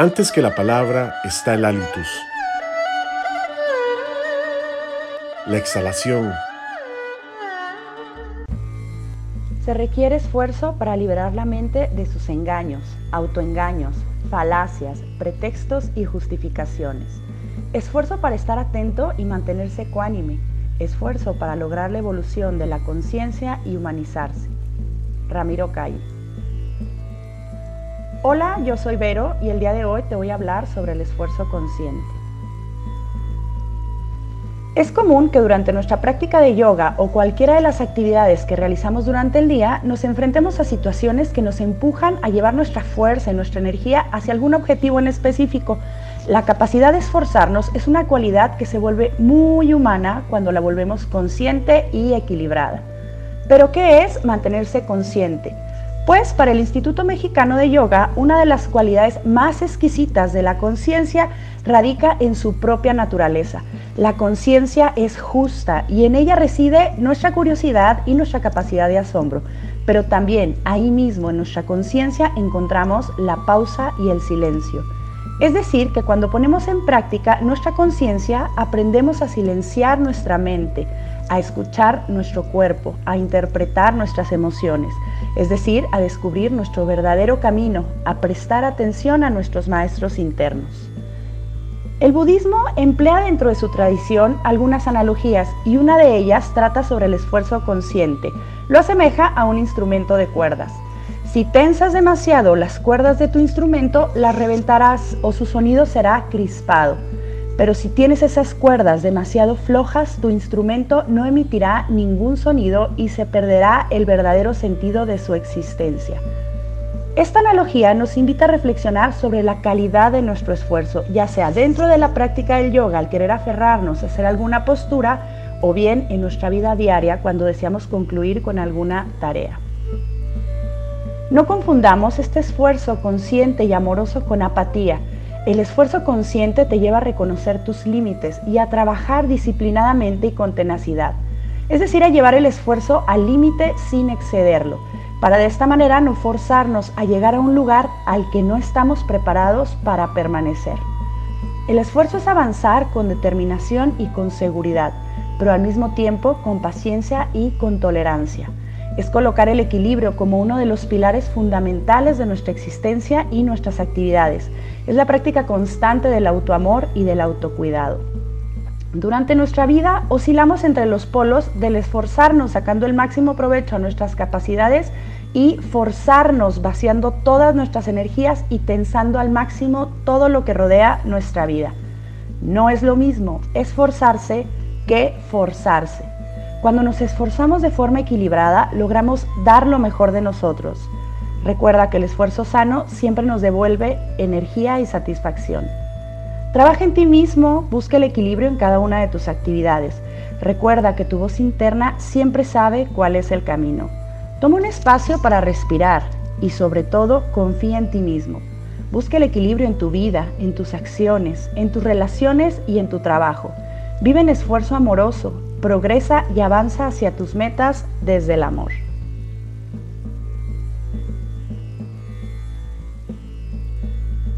Antes que la palabra está el halitus. La exhalación. Se requiere esfuerzo para liberar la mente de sus engaños, autoengaños, falacias, pretextos y justificaciones. Esfuerzo para estar atento y mantenerse ecuánime. Esfuerzo para lograr la evolución de la conciencia y humanizarse. Ramiro Calle. Hola, yo soy Vero y el día de hoy te voy a hablar sobre el esfuerzo consciente. Es común que durante nuestra práctica de yoga o cualquiera de las actividades que realizamos durante el día nos enfrentemos a situaciones que nos empujan a llevar nuestra fuerza y nuestra energía hacia algún objetivo en específico. La capacidad de esforzarnos es una cualidad que se vuelve muy humana cuando la volvemos consciente y equilibrada. Pero ¿qué es mantenerse consciente? Pues para el Instituto Mexicano de Yoga, una de las cualidades más exquisitas de la conciencia radica en su propia naturaleza. La conciencia es justa y en ella reside nuestra curiosidad y nuestra capacidad de asombro. Pero también ahí mismo en nuestra conciencia encontramos la pausa y el silencio. Es decir, que cuando ponemos en práctica nuestra conciencia, aprendemos a silenciar nuestra mente, a escuchar nuestro cuerpo, a interpretar nuestras emociones, es decir, a descubrir nuestro verdadero camino, a prestar atención a nuestros maestros internos. El budismo emplea dentro de su tradición algunas analogías y una de ellas trata sobre el esfuerzo consciente. Lo asemeja a un instrumento de cuerdas. Si tensas demasiado las cuerdas de tu instrumento, las reventarás o su sonido será crispado. Pero si tienes esas cuerdas demasiado flojas, tu instrumento no emitirá ningún sonido y se perderá el verdadero sentido de su existencia. Esta analogía nos invita a reflexionar sobre la calidad de nuestro esfuerzo, ya sea dentro de la práctica del yoga al querer aferrarnos a hacer alguna postura o bien en nuestra vida diaria cuando deseamos concluir con alguna tarea. No confundamos este esfuerzo consciente y amoroso con apatía. El esfuerzo consciente te lleva a reconocer tus límites y a trabajar disciplinadamente y con tenacidad. Es decir, a llevar el esfuerzo al límite sin excederlo, para de esta manera no forzarnos a llegar a un lugar al que no estamos preparados para permanecer. El esfuerzo es avanzar con determinación y con seguridad, pero al mismo tiempo con paciencia y con tolerancia es colocar el equilibrio como uno de los pilares fundamentales de nuestra existencia y nuestras actividades. Es la práctica constante del autoamor y del autocuidado. Durante nuestra vida oscilamos entre los polos del esforzarnos sacando el máximo provecho a nuestras capacidades y forzarnos vaciando todas nuestras energías y tensando al máximo todo lo que rodea nuestra vida. No es lo mismo esforzarse que forzarse. Cuando nos esforzamos de forma equilibrada, logramos dar lo mejor de nosotros. Recuerda que el esfuerzo sano siempre nos devuelve energía y satisfacción. Trabaja en ti mismo, busca el equilibrio en cada una de tus actividades. Recuerda que tu voz interna siempre sabe cuál es el camino. Toma un espacio para respirar y sobre todo confía en ti mismo. Busca el equilibrio en tu vida, en tus acciones, en tus relaciones y en tu trabajo. Vive en esfuerzo amoroso, progresa y avanza hacia tus metas desde el amor.